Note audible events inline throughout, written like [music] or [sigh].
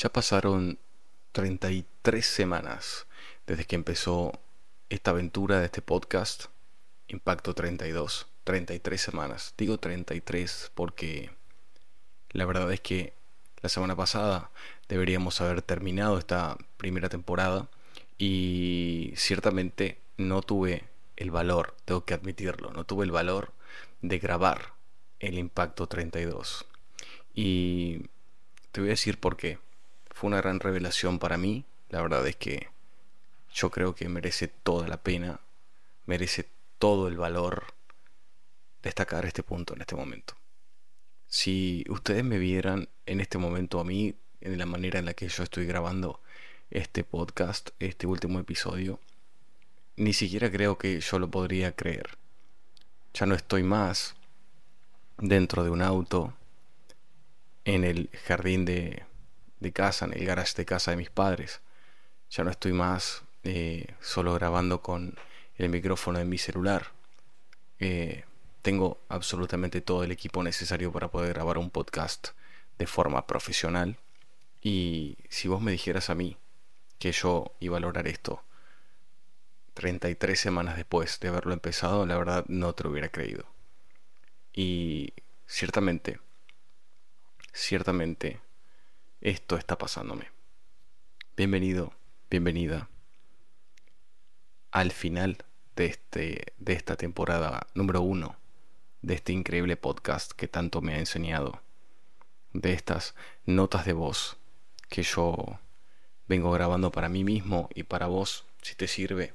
Ya pasaron 33 semanas desde que empezó esta aventura de este podcast, Impacto 32. 33 semanas. Digo 33 porque la verdad es que la semana pasada deberíamos haber terminado esta primera temporada y ciertamente no tuve el valor, tengo que admitirlo, no tuve el valor de grabar el Impacto 32. Y te voy a decir por qué fue una gran revelación para mí. La verdad es que yo creo que merece toda la pena, merece todo el valor destacar este punto en este momento. Si ustedes me vieran en este momento a mí, en la manera en la que yo estoy grabando este podcast, este último episodio, ni siquiera creo que yo lo podría creer. Ya no estoy más dentro de un auto, en el jardín de, de casa, en el garage de casa de mis padres. Ya no estoy más eh, solo grabando con el micrófono de mi celular. Eh, tengo absolutamente todo el equipo necesario para poder grabar un podcast de forma profesional. Y si vos me dijeras a mí que yo iba a lograr esto 33 semanas después de haberlo empezado, la verdad no te hubiera creído. Y ciertamente, ciertamente esto está pasándome. Bienvenido, bienvenida al final de, este, de esta temporada número uno de este increíble podcast que tanto me ha enseñado, de estas notas de voz que yo vengo grabando para mí mismo y para vos, si te sirve,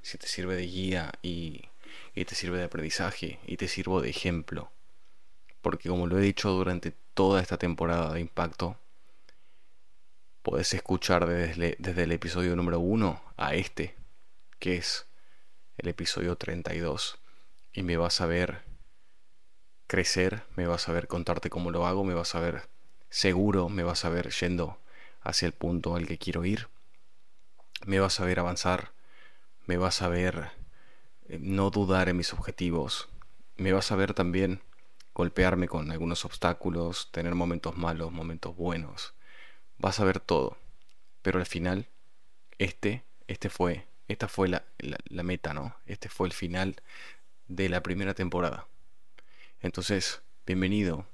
si te sirve de guía y, y te sirve de aprendizaje y te sirvo de ejemplo. Porque como lo he dicho durante toda esta temporada de impacto, Puedes escuchar desde, desde el episodio número 1 a este, que es el episodio 32. Y me vas a ver crecer, me vas a ver contarte cómo lo hago, me vas a ver seguro, me vas a ver yendo hacia el punto al que quiero ir. Me vas a ver avanzar, me vas a ver eh, no dudar en mis objetivos, me vas a ver también golpearme con algunos obstáculos, tener momentos malos, momentos buenos vas a ver todo. Pero al final, este, este fue, esta fue la, la, meta, ¿no? Este fue el final de la primera temporada. Entonces, bienvenido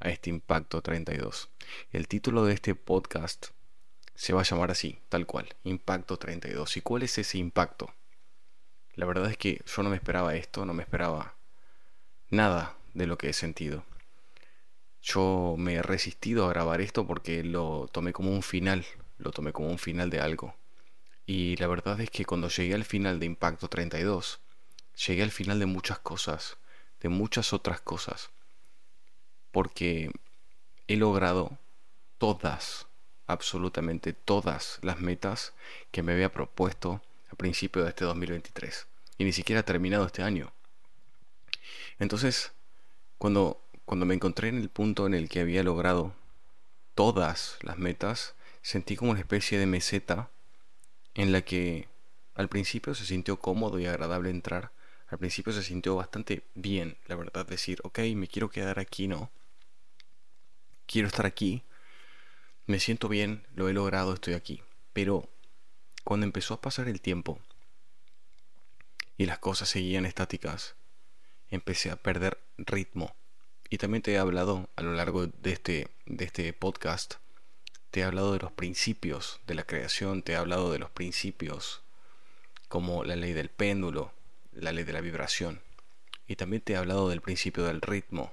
a este Impacto 32. El título de este podcast se va a llamar así, tal cual, Impacto 32. ¿Y cuál es ese impacto? La verdad es que yo no me esperaba esto, no me esperaba nada de lo que he sentido. Yo me he resistido a grabar esto porque lo tomé como un final, lo tomé como un final de algo. Y la verdad es que cuando llegué al final de Impacto 32, llegué al final de muchas cosas, de muchas otras cosas. Porque he logrado todas, absolutamente todas las metas que me había propuesto a principio de este 2023. Y ni siquiera ha terminado este año. Entonces, cuando cuando me encontré en el punto en el que había logrado todas las metas, sentí como una especie de meseta en la que al principio se sintió cómodo y agradable entrar. Al principio se sintió bastante bien, la verdad, decir, ok, me quiero quedar aquí, ¿no? Quiero estar aquí, me siento bien, lo he logrado, estoy aquí. Pero cuando empezó a pasar el tiempo y las cosas seguían estáticas, empecé a perder ritmo y también te he hablado a lo largo de este, de este podcast, te he hablado de los principios de la creación, te he hablado de los principios como la ley del péndulo, la ley de la vibración. Y también te he hablado del principio del ritmo.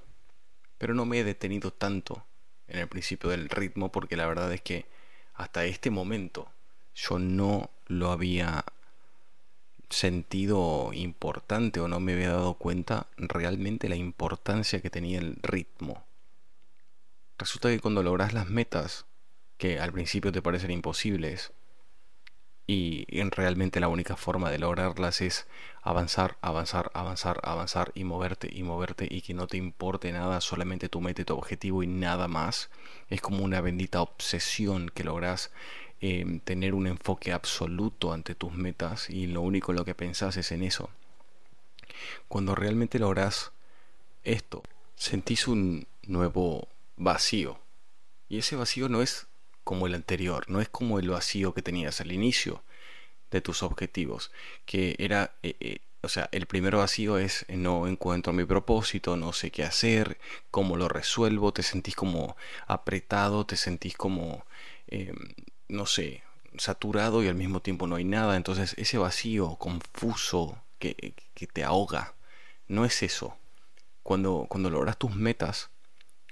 Pero no me he detenido tanto en el principio del ritmo porque la verdad es que hasta este momento yo no lo había sentido importante o no me había dado cuenta realmente la importancia que tenía el ritmo. Resulta que cuando logras las metas, que al principio te parecen imposibles, y realmente la única forma de lograrlas es avanzar, avanzar, avanzar, avanzar y moverte y moverte y que no te importe nada, solamente tú metes tu objetivo y nada más. Es como una bendita obsesión que logras Em, tener un enfoque absoluto ante tus metas y lo único en lo que pensás es en eso. Cuando realmente logras esto, sentís un nuevo vacío. Y ese vacío no es como el anterior, no es como el vacío que tenías al inicio de tus objetivos, que era, eh, eh, o sea, el primer vacío es eh, no encuentro mi propósito, no sé qué hacer, cómo lo resuelvo, te sentís como apretado, te sentís como, em, no sé, saturado y al mismo tiempo no hay nada, entonces ese vacío confuso que, que te ahoga, no es eso. Cuando, cuando logras tus metas,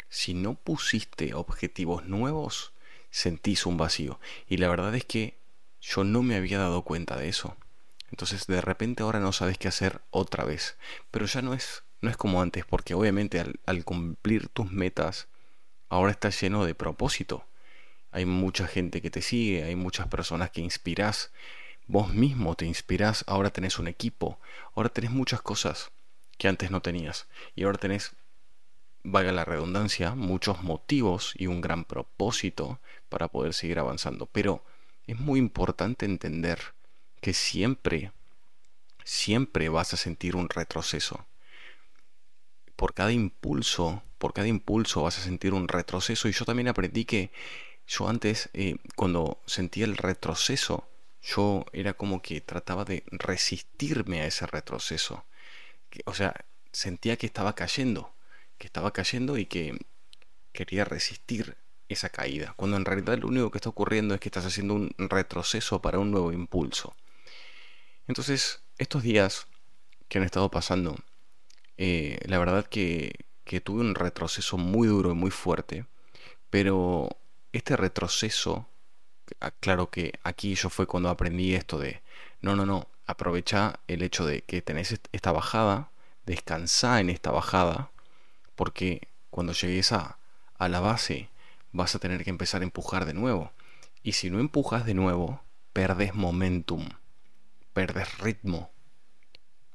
si no pusiste objetivos nuevos, sentís un vacío. Y la verdad es que yo no me había dado cuenta de eso. Entonces de repente ahora no sabes qué hacer otra vez. Pero ya no es, no es como antes, porque obviamente al, al cumplir tus metas, ahora estás lleno de propósito. Hay mucha gente que te sigue, hay muchas personas que inspirás. Vos mismo te inspirás, ahora tenés un equipo, ahora tenés muchas cosas que antes no tenías. Y ahora tenés valga la redundancia, muchos motivos y un gran propósito para poder seguir avanzando. Pero es muy importante entender que siempre, siempre vas a sentir un retroceso. Por cada impulso, por cada impulso vas a sentir un retroceso. Y yo también aprendí que yo antes, eh, cuando sentía el retroceso, yo era como que trataba de resistirme a ese retroceso. O sea, sentía que estaba cayendo que estaba cayendo y que quería resistir esa caída, cuando en realidad lo único que está ocurriendo es que estás haciendo un retroceso para un nuevo impulso. Entonces, estos días que han estado pasando, eh, la verdad que, que tuve un retroceso muy duro y muy fuerte, pero este retroceso, ah, claro que aquí yo fue cuando aprendí esto de, no, no, no, aprovecha el hecho de que tenés esta bajada, descansa en esta bajada, porque cuando llegues a, a la base vas a tener que empezar a empujar de nuevo. Y si no empujas de nuevo, perdes momentum, perdes ritmo.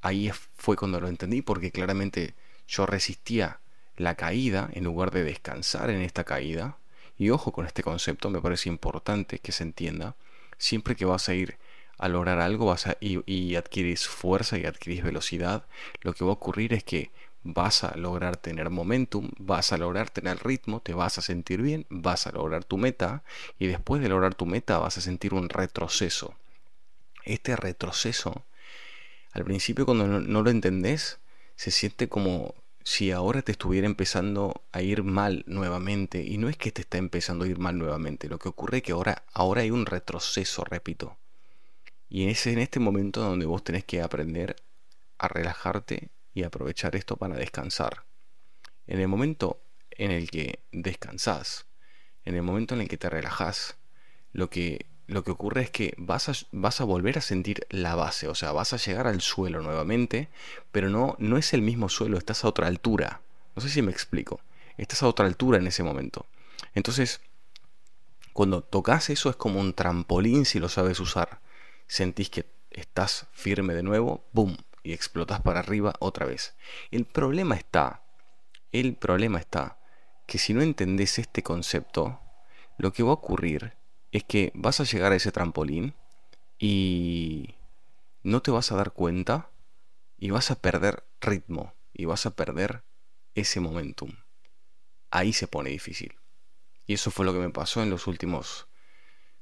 Ahí fue cuando lo entendí porque claramente yo resistía la caída en lugar de descansar en esta caída. Y ojo con este concepto, me parece importante que se entienda. Siempre que vas a ir a lograr algo vas a, y, adquirís fuerza y adquirís velocidad, lo que va a ocurrir es que vas a lograr tener momentum, vas a lograr tener ritmo, te vas a sentir bien, vas a lograr tu meta y después de lograr tu meta vas a sentir un retroceso. Este retroceso, al principio cuando no, lo entendés, se siente como si ahora te estuviera empezando a ir mal nuevamente y no es que te está empezando a ir mal nuevamente, lo que ocurre es que ahora, ahora hay un retroceso, repito. Y es en este momento donde vos tenés que aprender a relajarte y aprovechar esto para descansar. En el momento en el que descansas, en el momento en el que te relajas, lo que, lo que ocurre es que vas a, vas a volver a sentir la base, o sea, vas a llegar al suelo nuevamente, pero no, no es el mismo suelo, estás a otra altura. No sé si me explico. Estás a otra altura en ese momento. Entonces, cuando tocas eso es como un trampolín si lo sabes usar. Sentís que estás firme de nuevo, ¡boom! y explotas para arriba otra vez. El problema está, el problema está, que si no entendés este concepto, lo que va a ocurrir es que vas a llegar a ese trampolín y no te vas a dar cuenta y vas a perder ritmo y vas a perder ese momentum. Ahí se pone difícil. Y eso fue lo que me pasó en los últimos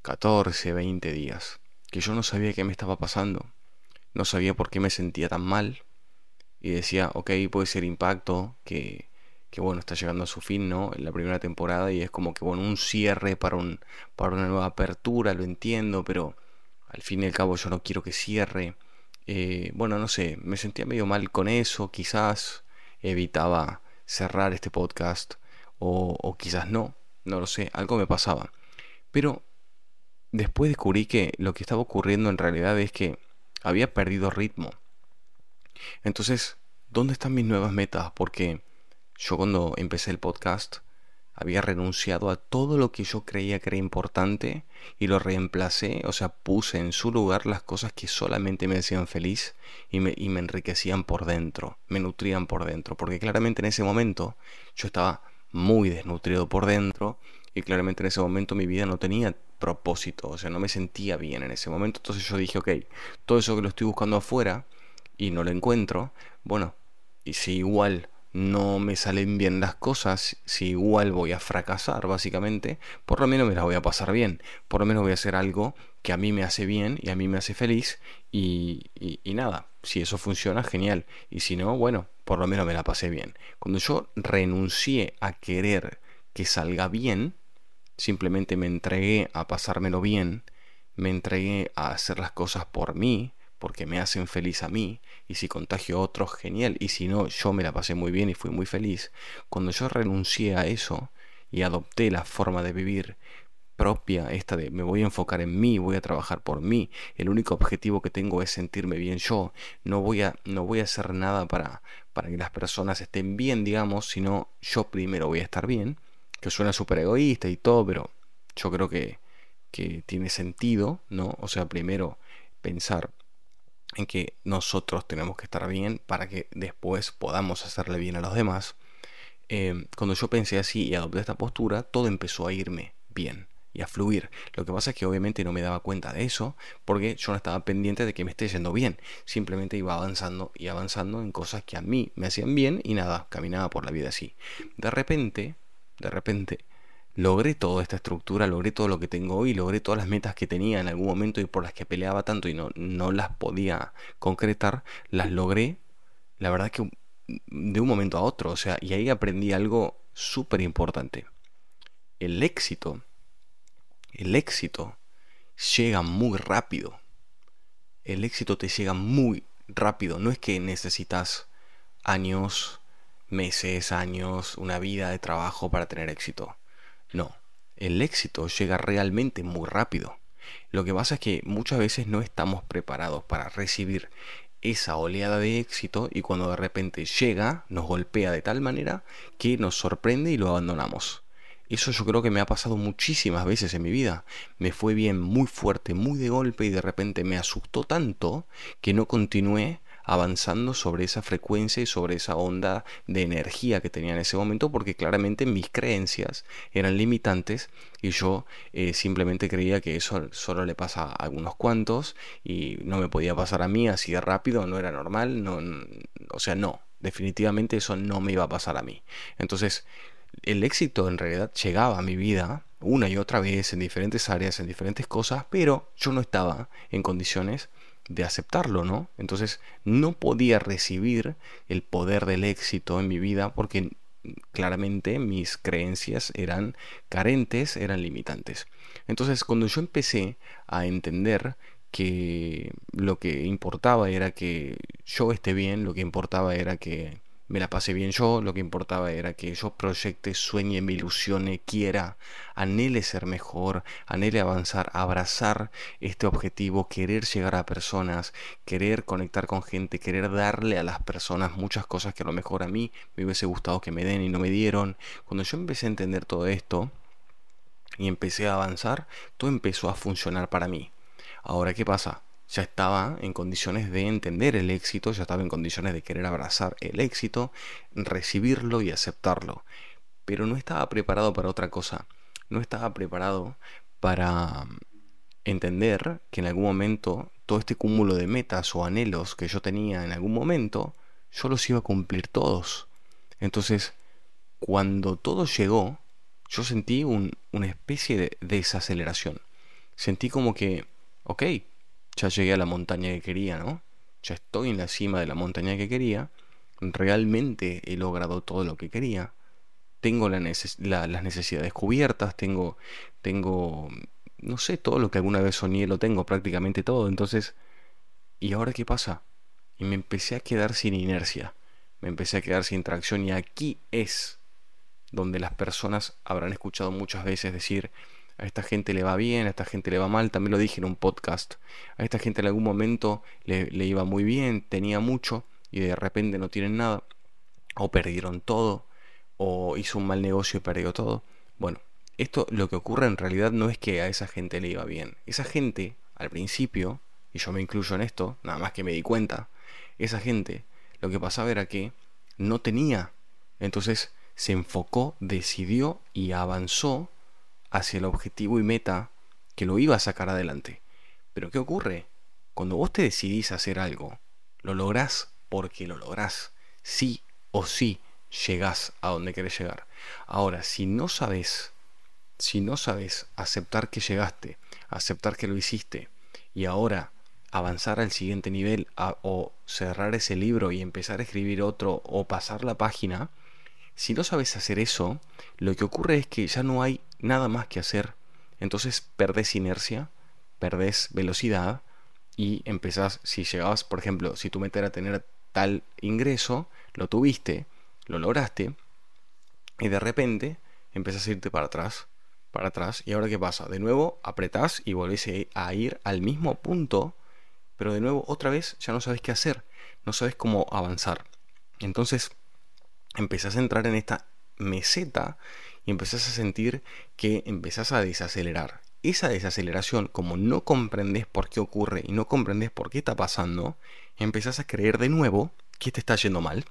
14, 20 días, que yo no sabía qué me estaba pasando no sabía por qué me sentía tan mal y decía, ok, puede ser impacto, que, que bueno, está llegando a su fin, ¿no? En la primera temporada y es como que, bueno, un cierre para, un, para una nueva apertura, lo entiendo, pero al fin y al cabo yo no quiero que cierre. Eh, bueno, no sé, me sentía medio mal con eso, quizás evitaba cerrar este podcast o, o quizás no, no lo sé, algo me pasaba. Pero después descubrí que lo que estaba ocurriendo en realidad es que había perdido ritmo. Entonces, ¿dónde están mis nuevas metas? Porque yo cuando empecé el podcast había renunciado a todo lo que yo creía que era importante y lo reemplacé, o sea, puse en su lugar las cosas que solamente me hacían feliz y me, y me enriquecían por dentro, me nutrían por dentro, porque claramente en ese momento yo estaba muy desnutrido por dentro y claramente en ese momento mi vida no tenía propósito, o sea, no me sentía bien en ese momento. Entonces yo dije, ok, todo eso que lo estoy buscando afuera y no lo encuentro, bueno, y si igual no me salen bien las cosas, si igual voy a fracasar básicamente, por lo menos me las voy a pasar bien, por lo menos voy a hacer algo que a mí me hace bien y a mí me hace feliz y, y, nada, si eso funciona, genial, y si no, bueno, por lo menos me la pasé bien. Cuando yo renuncié a querer que salga bien, simplemente me entregué a pasármelo bien, me entregué a hacer las cosas por mí, porque me hacen feliz a mí, y si contagio a otros, genial, y si no, yo me la pasé muy bien y fui muy feliz. Cuando yo renuncié a eso y adopté la forma de vivir propia, esta de me voy a enfocar en mí, voy a trabajar por mí, el único objetivo que tengo es sentirme bien yo, no voy a, no voy a hacer nada para, para que las personas estén bien, digamos, sino yo primero voy a estar bien, que suena súper egoísta y todo, pero yo creo que, que tiene sentido, ¿no? O sea, primero pensar en que nosotros tenemos que estar bien para que después podamos hacerle bien a los demás. Em, cuando yo pensé así y adopté esta postura, todo empezó a irme bien y a fluir. Lo que pasa es que obviamente no me daba cuenta de eso porque yo no estaba pendiente de que me esté yendo bien. Simplemente iba avanzando y avanzando en cosas que a mí me hacían bien y nada, caminaba por la vida así. De repente, de repente, logré toda esta estructura, logré todo lo que tengo hoy, logré todas las metas que tenía en algún momento y por las que peleaba tanto y no, no las podía concretar, las logré, la verdad que de un momento a otro, o sea, y ahí aprendí algo súper importante. El éxito, el éxito llega muy rápido. El éxito te llega muy rápido, no es que necesitas años, meses, años, una vida de trabajo para tener éxito no, el éxito llega realmente muy rápido. Lo que pasa es que muchas veces no estamos preparados para recibir esa oleada de éxito y cuando de repente llega nos golpea de tal manera que nos sorprende y lo abandonamos. Eso yo creo que me ha pasado muchísimas veces en mi vida. Me fue bien muy fuerte, muy de golpe y de repente me asustó tanto que no continué avanzando sobre esa frecuencia y sobre esa onda de energía que tenía en ese momento porque claramente mis creencias eran limitantes y yo eh, simplemente creía que eso solo le pasa a algunos cuantos y no me podía pasar a mí así de rápido, no era normal, no, o sea, no, definitivamente eso no me iba a pasar a mí. Entonces, el éxito en realidad llegaba a mi vida una y otra vez en diferentes áreas, en diferentes cosas, pero yo no estaba en condiciones de aceptarlo, ¿no? Entonces no podía recibir el poder del éxito en mi vida porque claramente mis creencias eran carentes, eran limitantes. Entonces cuando yo empecé a entender que lo que importaba era que yo esté bien, lo que importaba era que me la pasé bien yo, lo que importaba era que yo proyecte, sueñe, me ilusione, quiera, anhele ser mejor, anhele avanzar, abrazar este objetivo, querer llegar a personas, querer conectar con gente, querer darle a las personas muchas cosas que a lo mejor a mí me hubiese gustado que me den y no me dieron. Cuando yo empecé a entender todo esto y empecé a avanzar, todo empezó a funcionar para mí. Ahora, ¿qué pasa? Ya estaba en condiciones de entender el éxito, ya estaba en condiciones de querer abrazar el éxito, recibirlo y aceptarlo. Pero no estaba preparado para otra cosa. No estaba preparado para mm, entender que en algún momento todo este cúmulo de metas o anhelos que yo tenía en algún momento, yo los iba a cumplir todos. Entonces, cuando todo llegó, yo sentí una especie de desaceleración. Sentí como que, ok, ya llegué a la montaña que quería, ¿no? Ya estoy en la cima de la montaña que quería, realmente he logrado todo lo que quería, tengo las necesidades cubiertas, tengo, tengo, no sé, todo lo que alguna vez soñé lo tengo, prácticamente todo, entonces, ¿y ahora qué pasa? Y me empecé a quedar sin inercia, me empecé a quedar sin tracción y aquí es donde las personas habrán escuchado muchas veces decir, a esta gente le va bien, a esta gente le va mal, también lo dije en un podcast, a esta gente en algún momento le, iba muy bien, tenía mucho y de repente no tienen nada, o perdieron todo, o hizo un mal negocio y perdió todo. Bueno, esto lo que ocurre en realidad no es que a esa gente le iba bien. Esa gente, al principio, y yo me incluyo en esto, nada más que me di cuenta, esa gente lo que pasaba era que no tenía. Entonces se enfocó, decidió y avanzó hacia el objetivo y meta que lo iba a sacar adelante. Pero ¿qué ocurre? Cuando vos te decidís hacer algo, lo lográs porque lo lográs. Sí o sí, llegás a donde querés llegar. Ahora, si no sabes, si no sabes aceptar que llegaste, aceptar que lo hiciste y ahora avanzar al siguiente nivel o cerrar ese libro y empezar a escribir otro o pasar la página, si no sabes hacer eso, lo que ocurre es que ya no hay nada más que hacer. Entonces perdés inercia, perdés velocidad y empezás, si llegabas, por ejemplo, si tu meta era tener tal ingreso, lo tuviste, lo lograste y de repente empezás a irte para atrás, para atrás y ahora qué pasa? De nuevo apretás y volvés a ir al mismo punto, pero de nuevo otra vez ya no sabes qué hacer, no sabes cómo avanzar. Entonces empezás a entrar en esta meseta y empezás a sentir que empezás a desacelerar. Esa desaceleración, como no comprendes por qué ocurre y no comprendes por qué está pasando, empezás a creer de nuevo que te está yendo mal.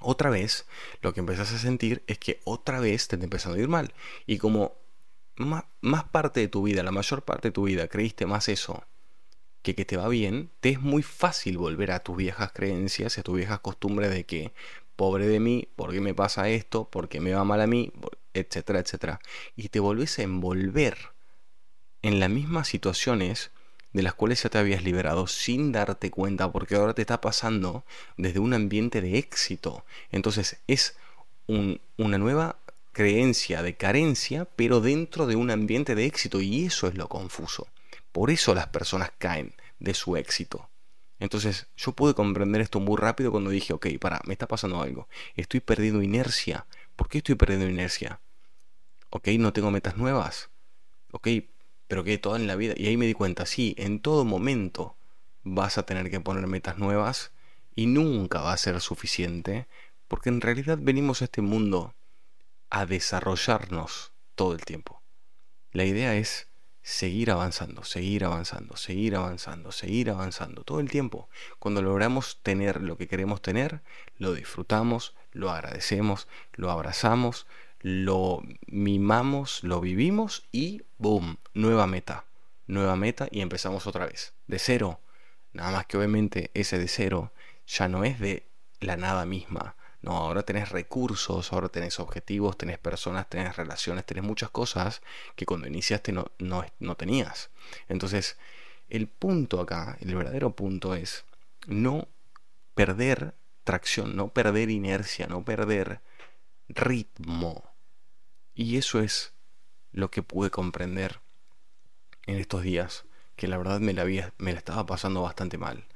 Otra vez, lo que empezás a sentir es que otra vez te está empezando a ir mal. Y como más, más parte de tu vida, la mayor parte de tu vida, creíste más eso que que te va bien, te es muy fácil volver a tus viejas creencias, a tus viejas costumbres de que pobre de mí, ¿por qué me pasa esto? ¿Por qué me va mal a mí? etcétera, etcétera. Y te volvés a envolver en las mismas situaciones de las cuales ya te habías liberado sin darte cuenta, porque ahora te está pasando desde un ambiente de éxito. Entonces es una nueva creencia de carencia, pero dentro de un ambiente de éxito, y eso es lo confuso. Por eso las personas caen de su éxito. Entonces yo pude comprender esto muy rápido cuando dije, ok, para, me está pasando algo. Estoy perdiendo inercia. ¿Por qué estoy perdiendo inercia? Ok, no tengo metas nuevas. Ok, pero que toda en la vida. Y ahí me di cuenta, sí, en todo momento vas a tener que poner metas nuevas y nunca va a ser suficiente porque en realidad venimos a este mundo a desarrollarnos todo el tiempo. La idea es seguir avanzando, seguir avanzando, seguir avanzando, seguir avanzando todo el tiempo. Cuando logramos tener lo que queremos tener, lo disfrutamos, lo agradecemos, lo abrazamos, lo mimamos, lo vivimos y ¡boom! Nueva meta, nueva meta y empezamos otra vez, de cero. Nada más que obviamente ese de cero ya no es de la nada misma, no, ahora tenés recursos, ahora tenés objetivos, tenés personas, tenés relaciones, tenés muchas cosas que cuando iniciaste no, no, tenías. Entonces, el punto acá, el verdadero punto es no perder tracción, no perder inercia, no perder ritmo. Y eso es lo que pude comprender en estos días, que la verdad me la, había, me la estaba pasando bastante mal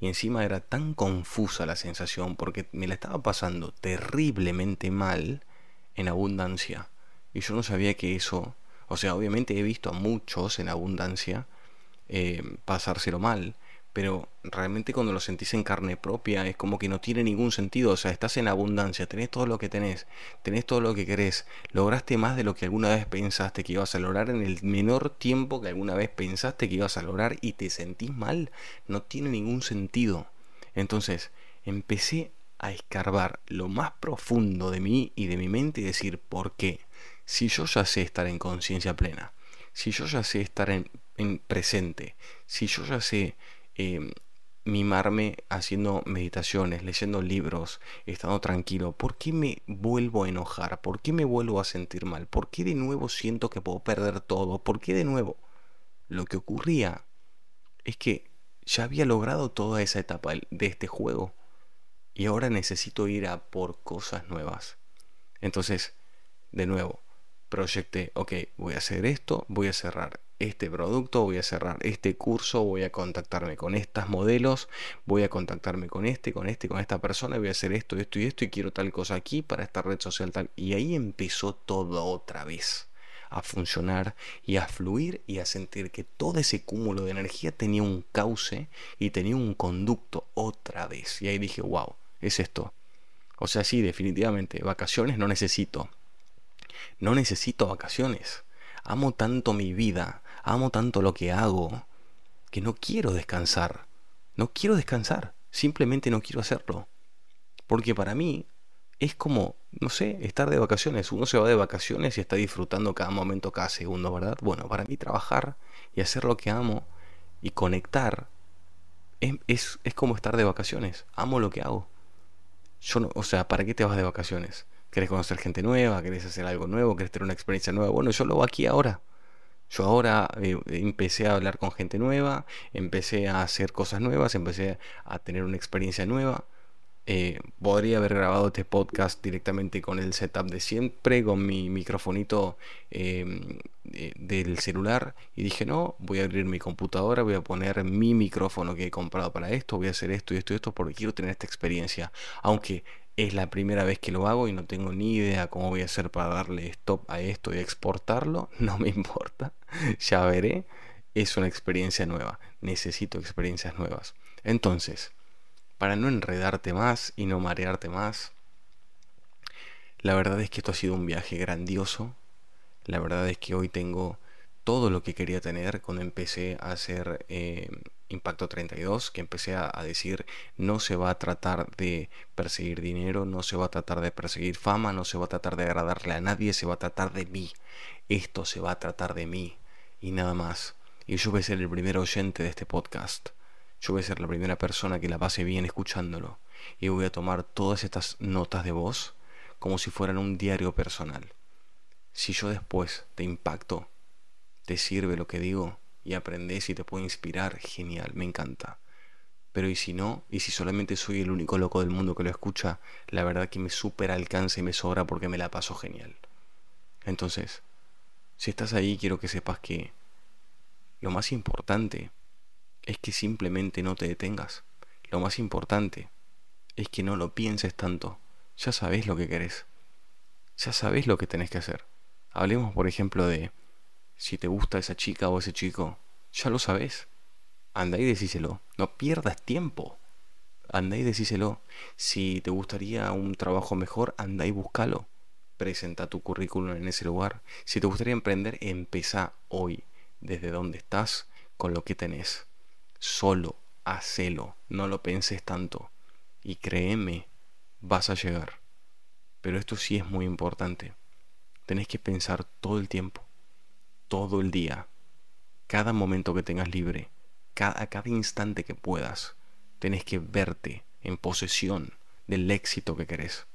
y encima era tan confusa la sensación porque me la estaba pasando terriblemente mal en abundancia. Y yo no sabía que eso, o sea, obviamente he visto a muchos en abundancia eh, pasárselo mal, pero realmente cuando lo sentís en carne propia es como que no tiene ningún sentido, o sea, estás en abundancia, tenés todo lo que tenés, tenés todo lo que querés, lograste más de lo que alguna vez pensaste que ibas a lograr en el menor tiempo que alguna vez pensaste que ibas a lograr y te sentís mal, no tiene ningún sentido. Entonces, empecé a escarbar lo más profundo de mí y de mi mente y decir, ¿por qué? Si yo ya sé estar en conciencia plena, si yo ya sé estar en, en presente, si yo ya sé Em, mimarme haciendo meditaciones, leyendo libros, estando tranquilo? ¿Por qué me vuelvo a enojar? ¿Por qué me vuelvo a sentir mal? ¿Por qué de nuevo siento que puedo perder todo? ¿Por qué de nuevo? Lo que ocurría es que ya había logrado toda esa etapa de este juego y ahora necesito ir a por cosas nuevas. Entonces, de nuevo, proyecté, ok, voy a hacer esto, voy a cerrar este producto, voy a cerrar este curso, voy a contactarme con estas modelos, voy a contactarme con este, con este, con esta persona, voy a hacer esto, esto y esto y quiero tal cosa aquí para esta red social tal. Y ahí empezó todo otra vez a funcionar y a fluir y a sentir que todo ese cúmulo de energía tenía un cauce y tenía un conducto otra vez. Y ahí dije, wow, es esto. O sea, sí, definitivamente, vacaciones no necesito. No necesito vacaciones. Amo tanto mi vida, amo tanto lo que hago, que no quiero descansar. No quiero descansar, simplemente no quiero hacerlo. Porque para mí es como, no sé, estar de vacaciones. Uno se va de vacaciones y está disfrutando cada momento, cada segundo, ¿verdad? Bueno, para mí trabajar y hacer lo que amo y conectar es, es, como estar de vacaciones. Amo lo que hago. Yo no, o sea, ¿para qué te vas de vacaciones? ¿Querés conocer gente nueva? ¿Querés hacer algo nuevo? ¿Querés tener una experiencia nueva? Bueno, yo lo hago aquí ahora. Yo ahora eh, empecé a hablar con gente nueva, empecé a hacer cosas nuevas, empecé a tener una experiencia nueva. Eh, podría haber grabado este podcast directamente con el setup de siempre, con mi microfonito em, del celular. Y dije, no, voy a abrir mi computadora, voy a poner mi micrófono que he comprado para esto, voy a hacer esto y esto y esto porque quiero tener esta experiencia. Aunque es la primera vez que lo hago y no tengo ni idea cómo voy a hacer para darle stop a esto y exportarlo, [laughs] no me importa, ya veré. Es una experiencia nueva, necesito experiencias nuevas. Entonces, para no enredarte más y no marearte más. La verdad es que esto ha sido un viaje grandioso. La verdad es que hoy tengo todo lo que quería tener cuando empecé a hacer eh, Impacto 32, que empecé a, decir no se va a tratar de perseguir dinero, no se va a tratar de perseguir fama, no se va a tratar de agradarle a nadie, se va a tratar de mí. Esto se va a tratar de mí y nada más. Y yo voy a ser el primer oyente de este podcast. Yo voy a ser la primera persona que la pase bien escuchándolo y voy a tomar todas estas notas de voz como si fueran un diario personal. Si yo después te impacto, te sirve lo que digo y aprendes y te puedo inspirar, genial, me encanta. Pero y si no, y si solamente soy el único loco del mundo que lo escucha, la verdad que me super alcanza y me sobra porque me la paso genial. Entonces, si estás ahí, quiero que sepas que lo más importante es que simplemente no te detengas. Lo más importante es que no lo pienses tanto. Ya sabes lo que querés. Ya sabes lo que tenés que hacer. Hablemos, por ejemplo, de si te gusta esa chica o ese chico. Ya lo sabes. Anda y decíselo. No pierdas tiempo. Anda y decíselo. Si te gustaría un trabajo mejor, anda y búscalo. Presenta tu currículum en ese lugar. Si te gustaría emprender, empezá hoy, desde donde estás, con lo que tenés. Solo hacelo, no lo penses tanto. Y créeme, vas a llegar. Pero esto sí es muy importante. Tenés que pensar todo el tiempo, todo el día, cada momento que tengas libre, cada, cada instante que puedas. Tenés que verte en posesión del éxito que querés.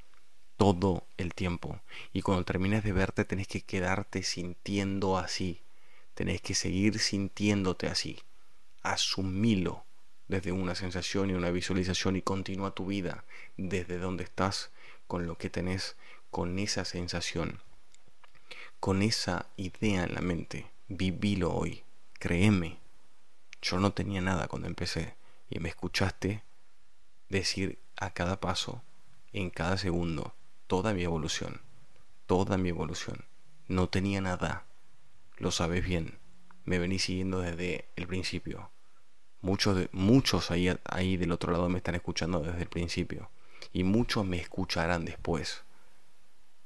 Todo el tiempo. Y cuando termines de verte tenés que quedarte sintiendo así. Tenés que seguir sintiéndote así asumilo desde una sensación y una visualización y continúa tu vida desde donde estás con lo que tenés, con esa sensación, con esa idea en la mente. Vivilo hoy, créeme. Yo no tenía nada cuando empecé y me escuchaste decir a cada paso, en cada segundo, toda mi evolución, toda mi evolución. No tenía nada, lo sabes bien, me vení siguiendo desde el principio. Muchos, muchos ahí, ahí del otro lado me están escuchando desde el principio. Y muchos me escucharán después.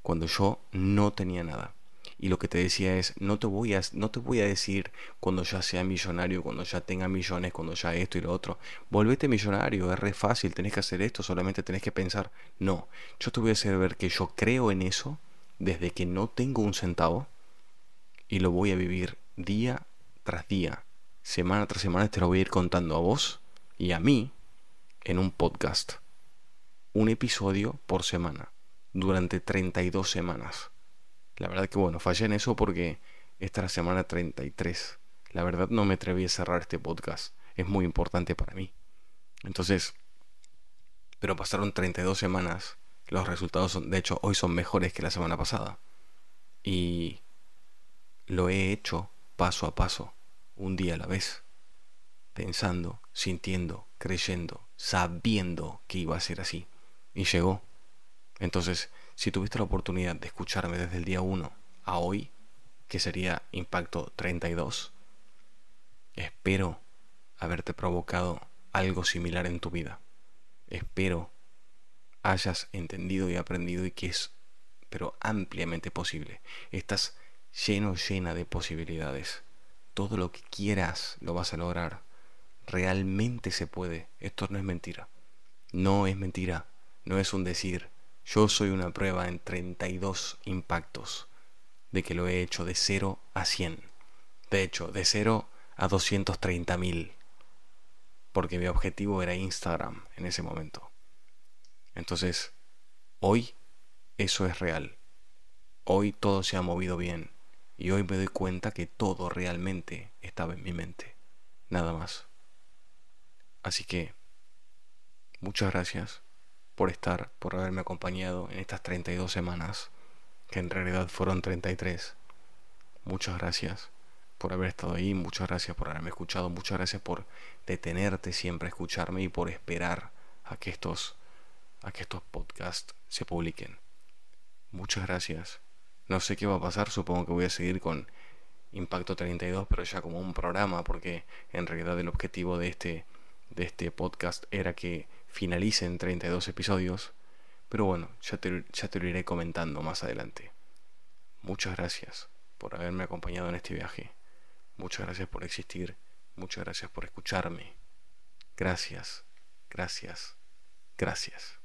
Cuando yo no tenía nada. Y lo que te decía es, no te voy a, no te voy a decir cuando ya sea millonario, cuando ya tenga millones, cuando ya esto y lo otro. Volvete millonario, es re fácil, tenés que hacer esto, solamente tenés que pensar. No, yo te voy a hacer ver que yo creo en eso desde que no tengo un centavo y lo voy a vivir día tras día semana tras semana te lo voy a ir contando a vos y a mí en un podcast. Un episodio por semana, durante 32 semanas. La verdad que bueno, fallé en eso porque esta es la semana 33. La verdad no me atreví a cerrar este podcast. Es muy importante para mí. Entonces, pero pasaron 32 semanas. Los resultados son, de hecho, hoy son mejores que la semana pasada. Y lo he hecho paso a paso un día a la vez, pensando, sintiendo, creyendo, sabiendo que iba a ser así. Y llegó. Entonces, si tuviste la oportunidad de escucharme desde el día 1 a hoy, que sería Impacto 32, espero haberte provocado algo similar en tu vida. Espero hayas entendido y aprendido y que es, pero ampliamente posible. Estás lleno, llena de posibilidades todo lo que quieras lo vas a lograr. Realmente se puede. Esto no es mentira. No es mentira. No es un decir. Yo soy una prueba en 32 impactos de que lo he hecho de 0 a 100. De hecho, de 0 a 230.000. Porque mi objetivo era Instagram en ese momento. Entonces, hoy eso es real. Hoy todo se ha movido bien y hoy me doy cuenta que todo realmente estaba en mi mente. Nada más. Así que, muchas gracias por estar, por haberme acompañado en estas 32 semanas, que en realidad fueron 33. Muchas gracias por haber estado ahí, muchas gracias por haberme escuchado, muchas gracias por detenerte siempre a escucharme y por esperar a que estos, a que estos podcasts se publiquen. Muchas gracias. No sé qué va a pasar, supongo que voy a seguir con Impacto 32, pero ya como un programa, porque en realidad el objetivo de este, de este podcast era que finalicen 32 episodios. Pero bueno, ya te, ya te lo iré comentando más adelante. Muchas gracias por haberme acompañado en este viaje. Muchas gracias por existir. Muchas gracias por escucharme. Gracias, gracias, gracias.